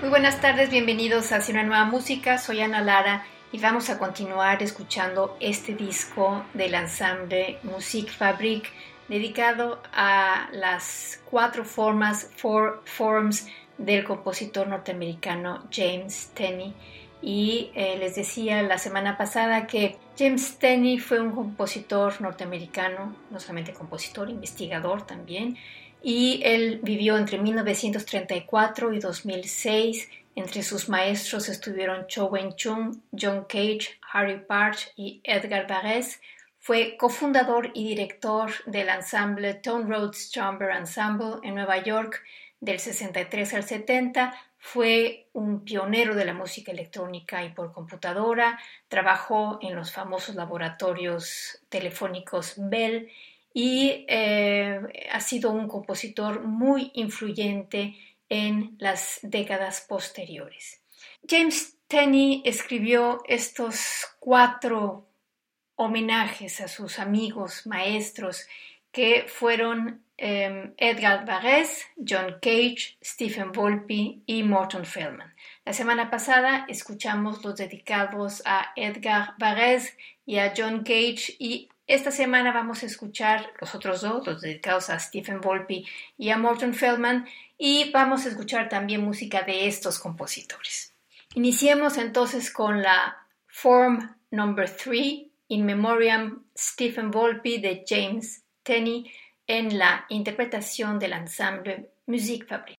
Muy buenas tardes, bienvenidos a una nueva música. Soy Ana Lara y vamos a continuar escuchando este disco del ensamble Musique Fabrique dedicado a las cuatro formas, four forms del compositor norteamericano James Tenney. Y eh, les decía la semana pasada que James Tenney fue un compositor norteamericano, no solamente compositor, investigador también, y él vivió entre 1934 y 2006. Entre sus maestros estuvieron Cho Wen-chung, John Cage, Harry Parch y Edgar Varese. Fue cofundador y director del ensamble Tone Roads Chamber Ensemble en Nueva York del 63 al 70. Fue un pionero de la música electrónica y por computadora. Trabajó en los famosos laboratorios telefónicos Bell y eh, ha sido un compositor muy influyente en las décadas posteriores. James Tenney escribió estos cuatro homenajes a sus amigos, maestros, que fueron em, Edgar Varese, John Cage, Stephen Volpi y Morton Feldman. La semana pasada escuchamos los dedicados a Edgar Varese y a John Cage y esta semana vamos a escuchar los otros dos, los dedicados a Stephen Volpi y a Morton Feldman, y vamos a escuchar también música de estos compositores. Iniciemos entonces con la Form Number 3, In Memoriam Stephen Volpi de James Tenney, en la interpretación del ensemble Musique Fabrique.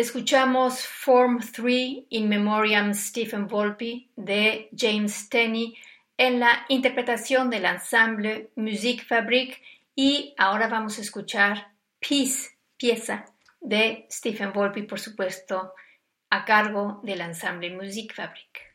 Escuchamos Form 3 in Memoriam Stephen Volpi de James Tenney en la interpretación del ensemble Musique Fabrique y ahora vamos a escuchar Peace, pieza de Stephen Volpi, por supuesto, a cargo del ensemble Musique Fabrique.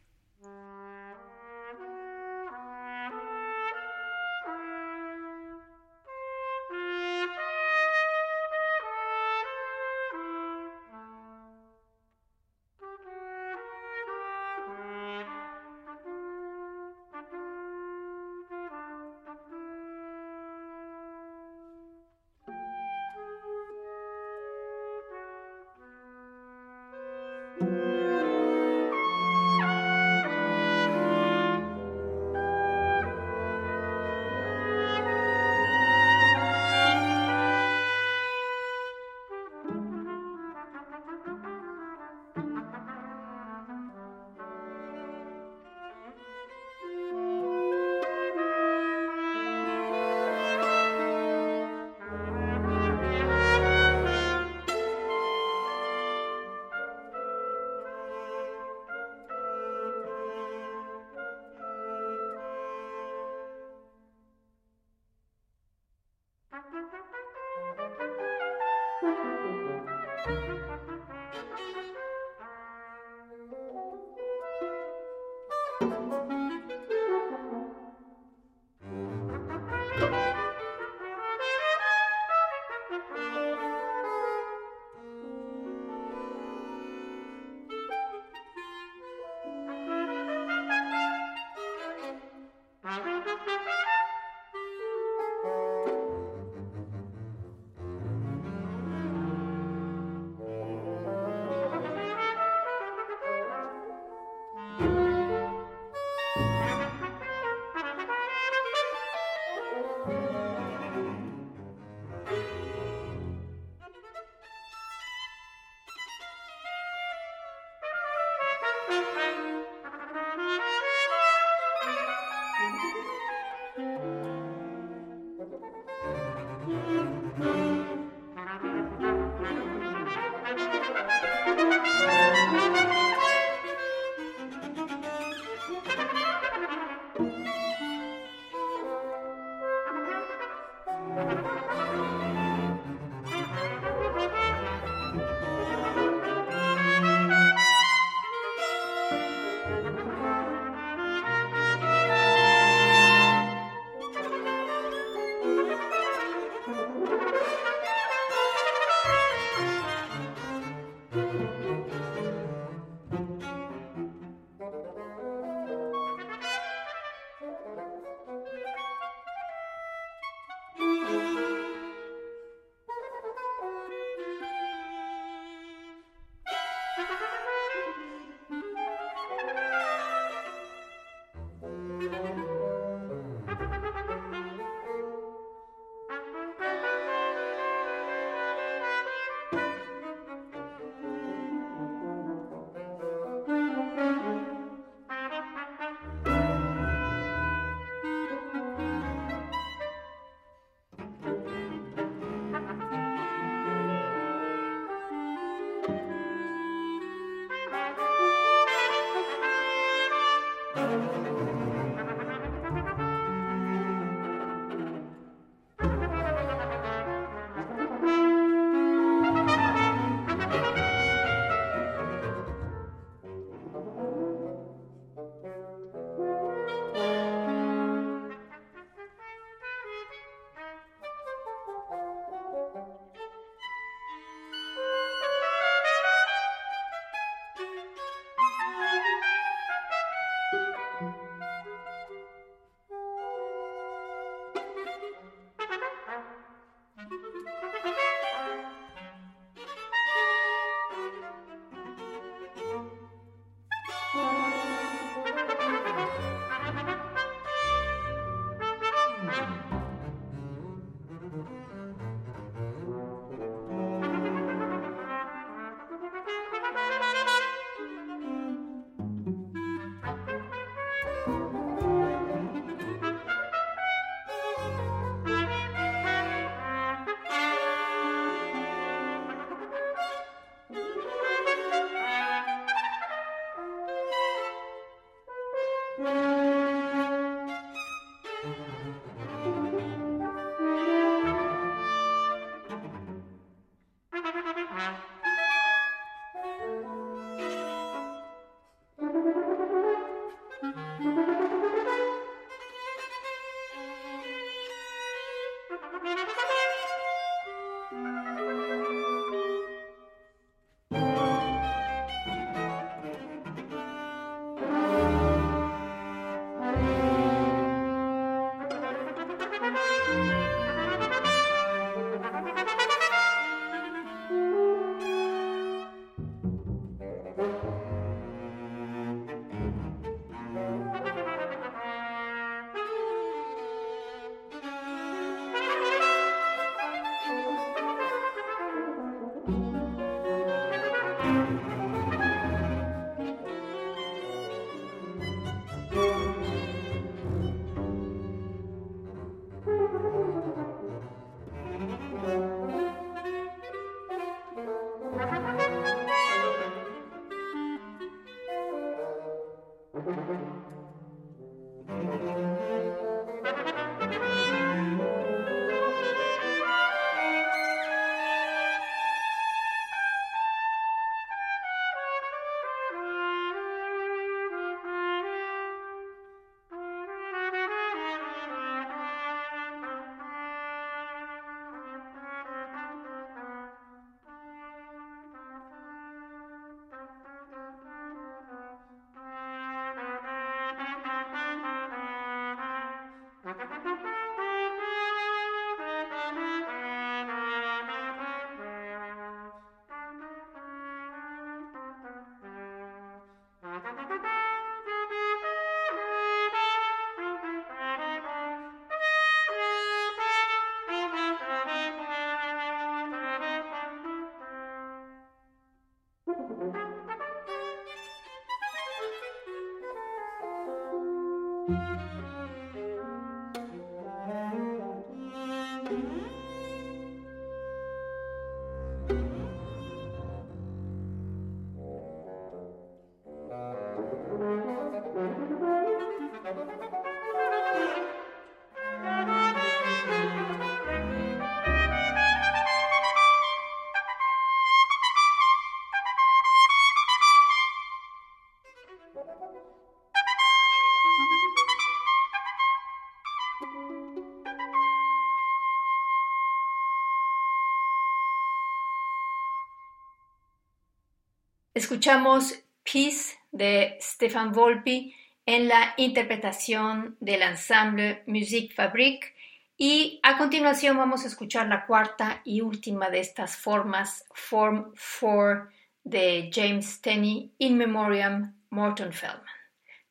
Escuchamos Peace de Stefan Volpi en la interpretación del ensemble Musique Fabrique y a continuación vamos a escuchar la cuarta y última de estas formas, Form 4 de James Tenney, In Memoriam Morton Feldman.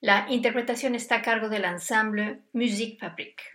La interpretación está a cargo del ensemble Musique Fabrique.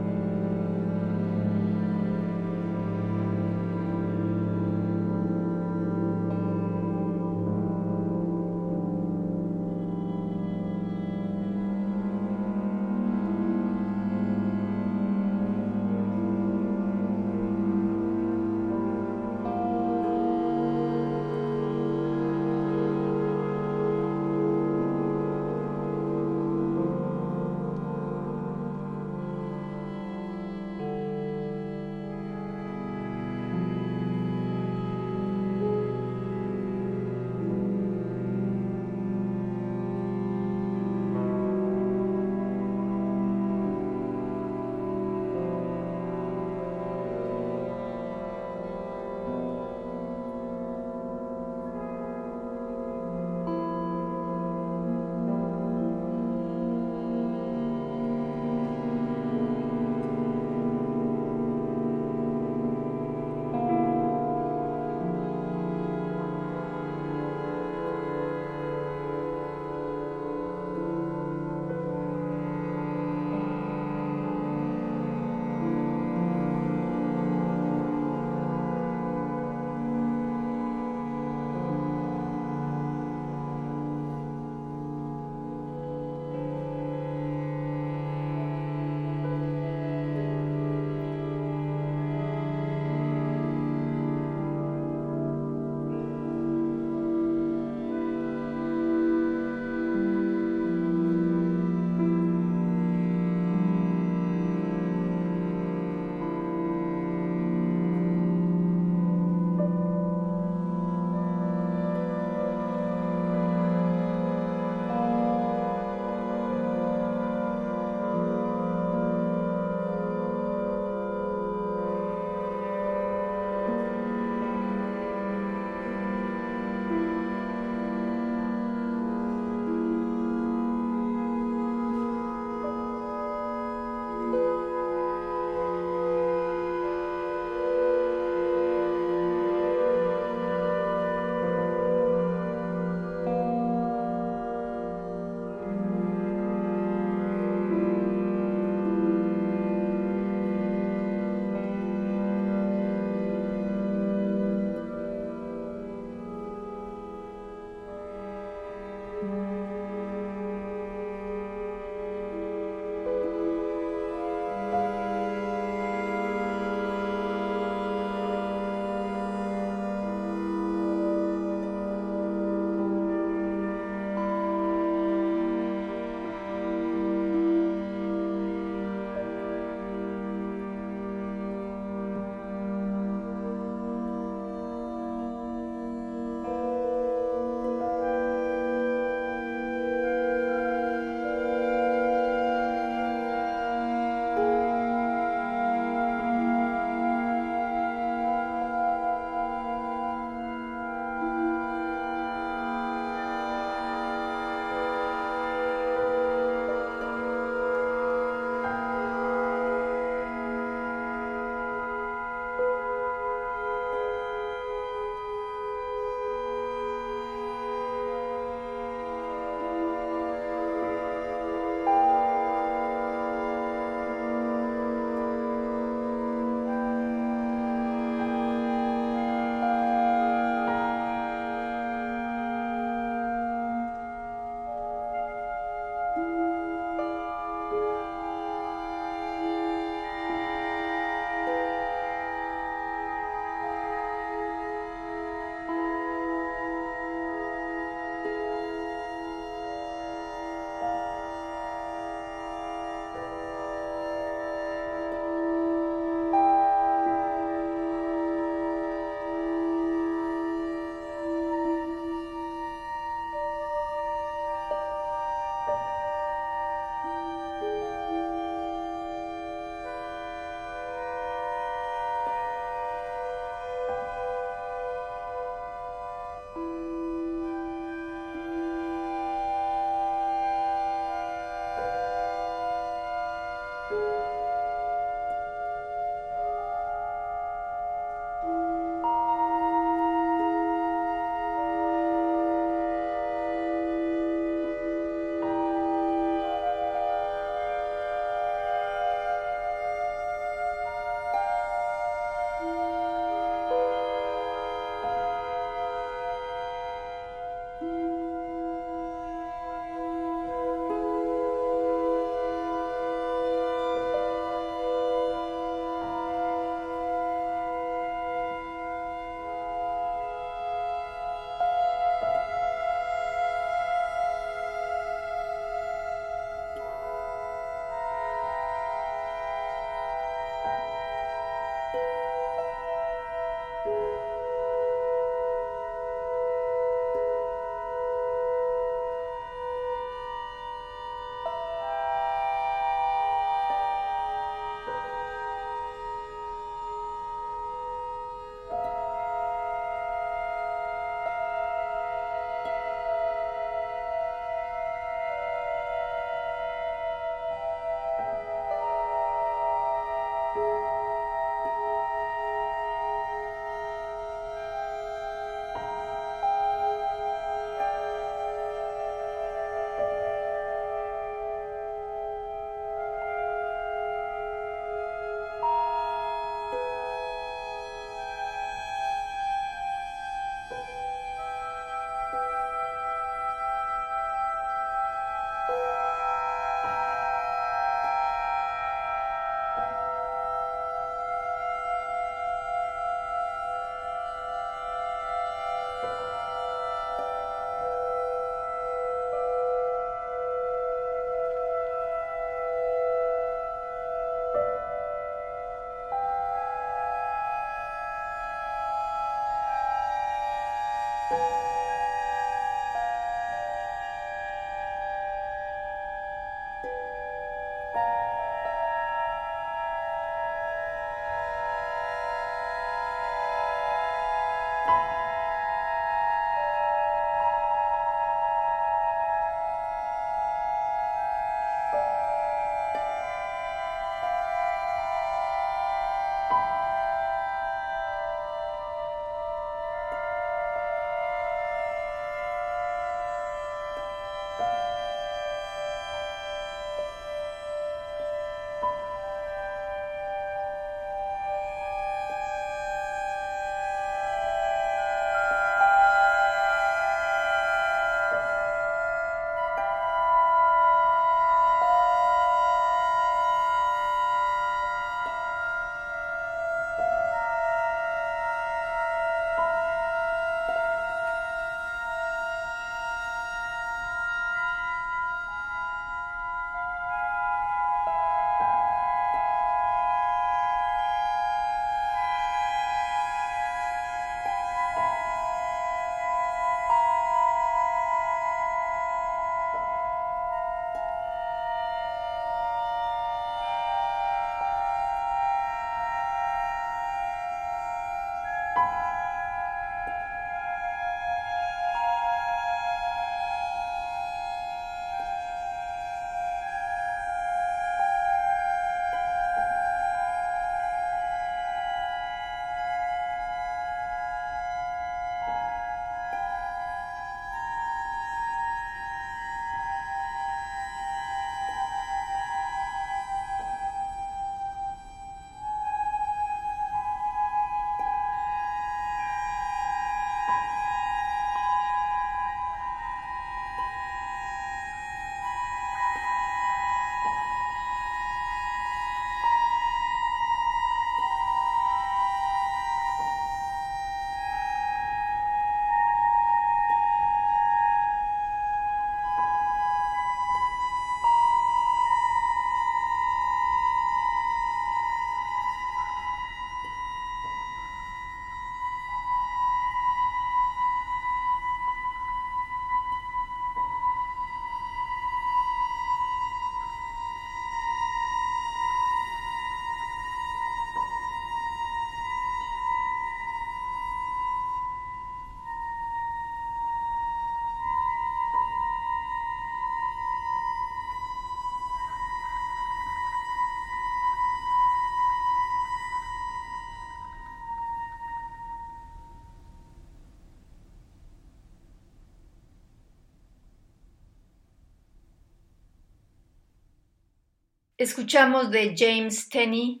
Escuchamos de James Tenney,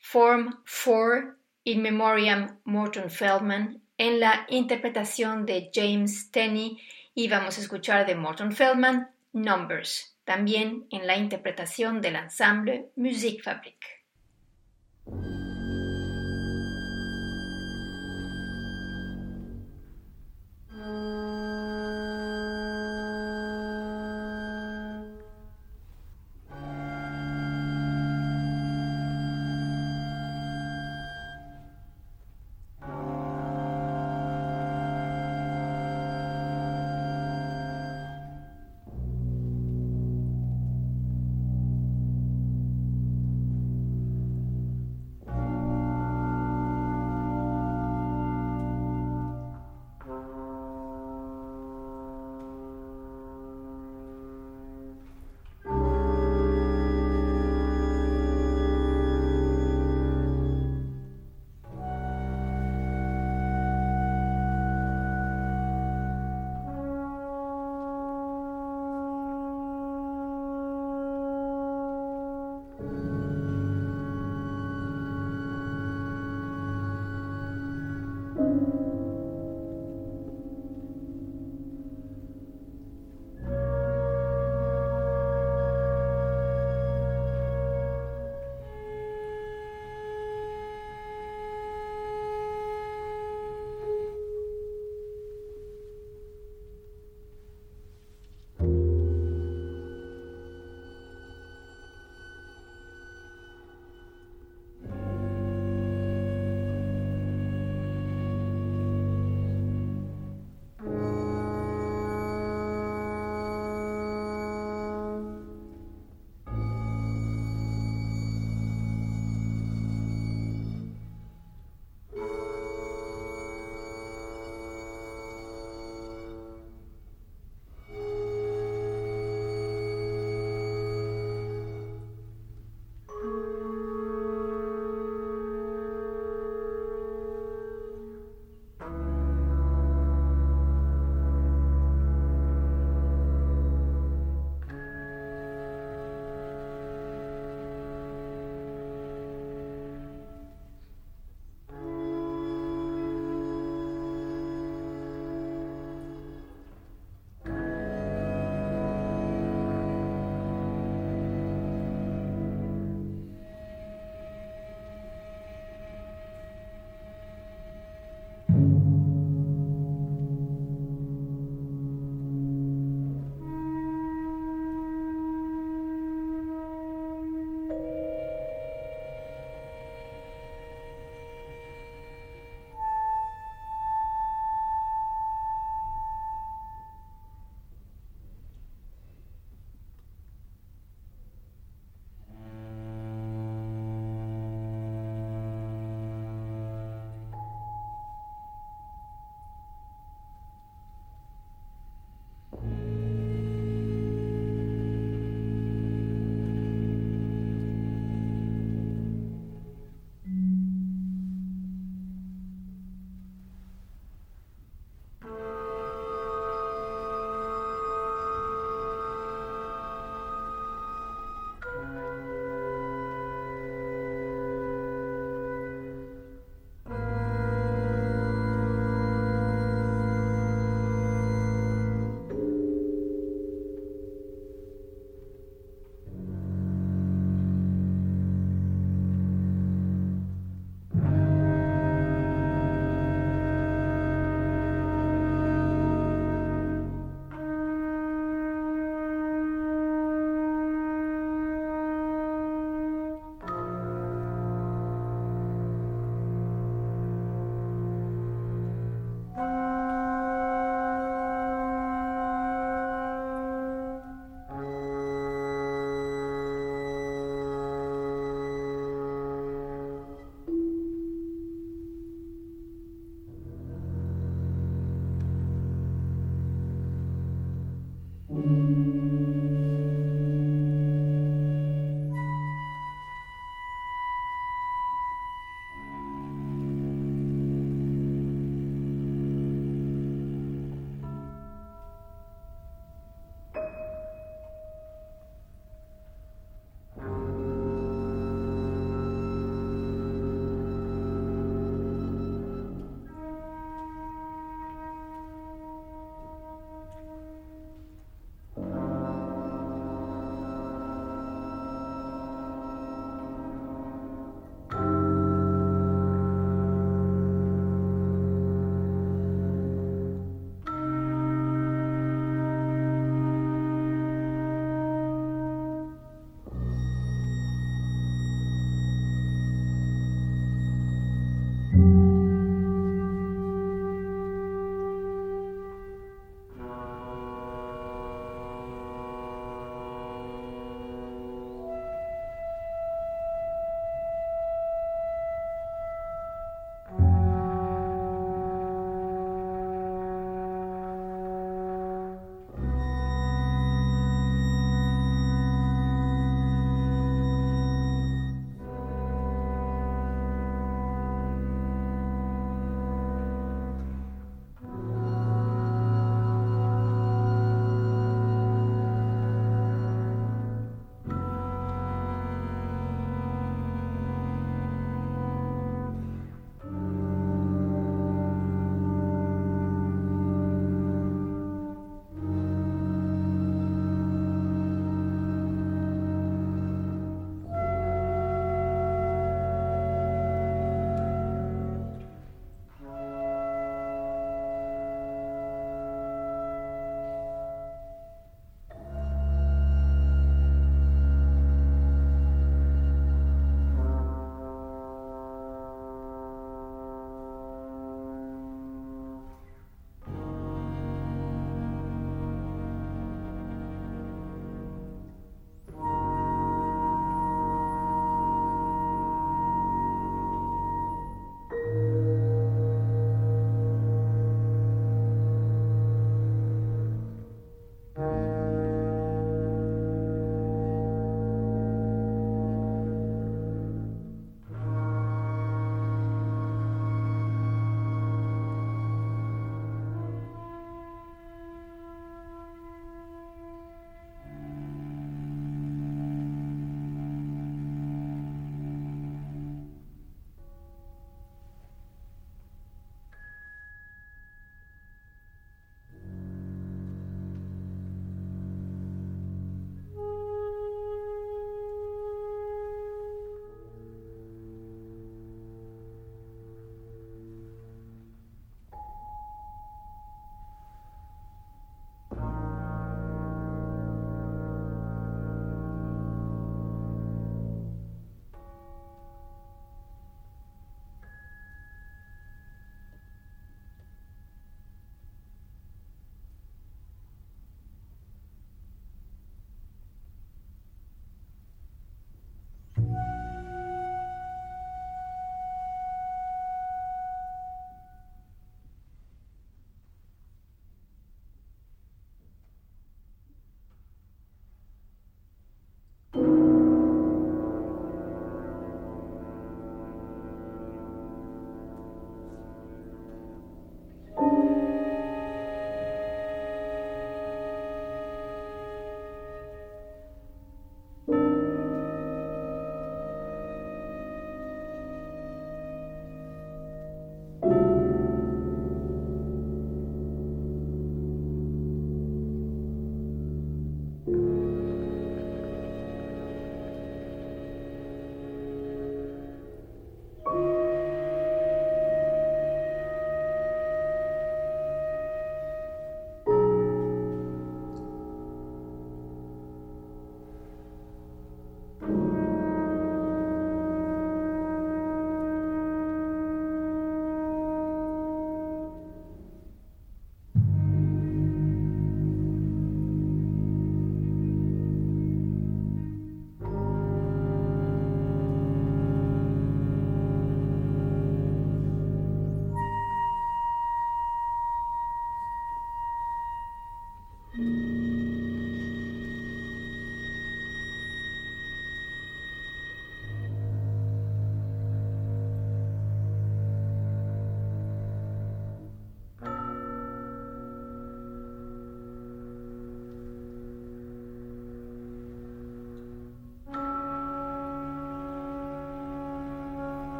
Form 4 In Memoriam Morton Feldman, en la interpretación de James Tenney, y vamos a escuchar de Morton Feldman, Numbers, también en la interpretación del ensemble Musikfabrik.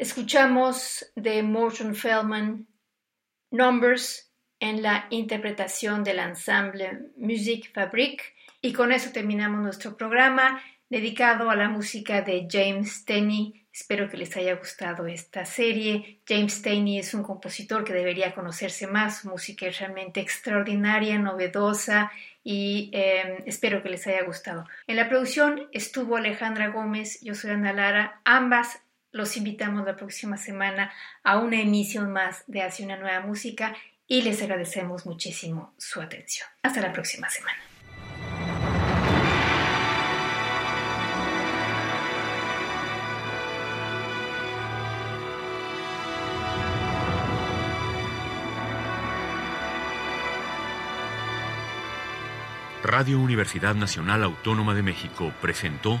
Escuchamos de Morton Feldman Numbers en la interpretación del ensemble Music Fabric y con eso terminamos nuestro programa dedicado a la música de James Tenney. Espero que les haya gustado esta serie. James Tenney es un compositor que debería conocerse más. Su música es realmente extraordinaria, novedosa y em, espero que les haya gustado. En la producción estuvo Alejandra Gómez, yo soy Ana Lara. Ambas los invitamos la próxima semana a una emisión más de Hacia una nueva música y les agradecemos muchísimo su atención. Hasta la próxima semana. Radio Universidad Nacional Autónoma de México presentó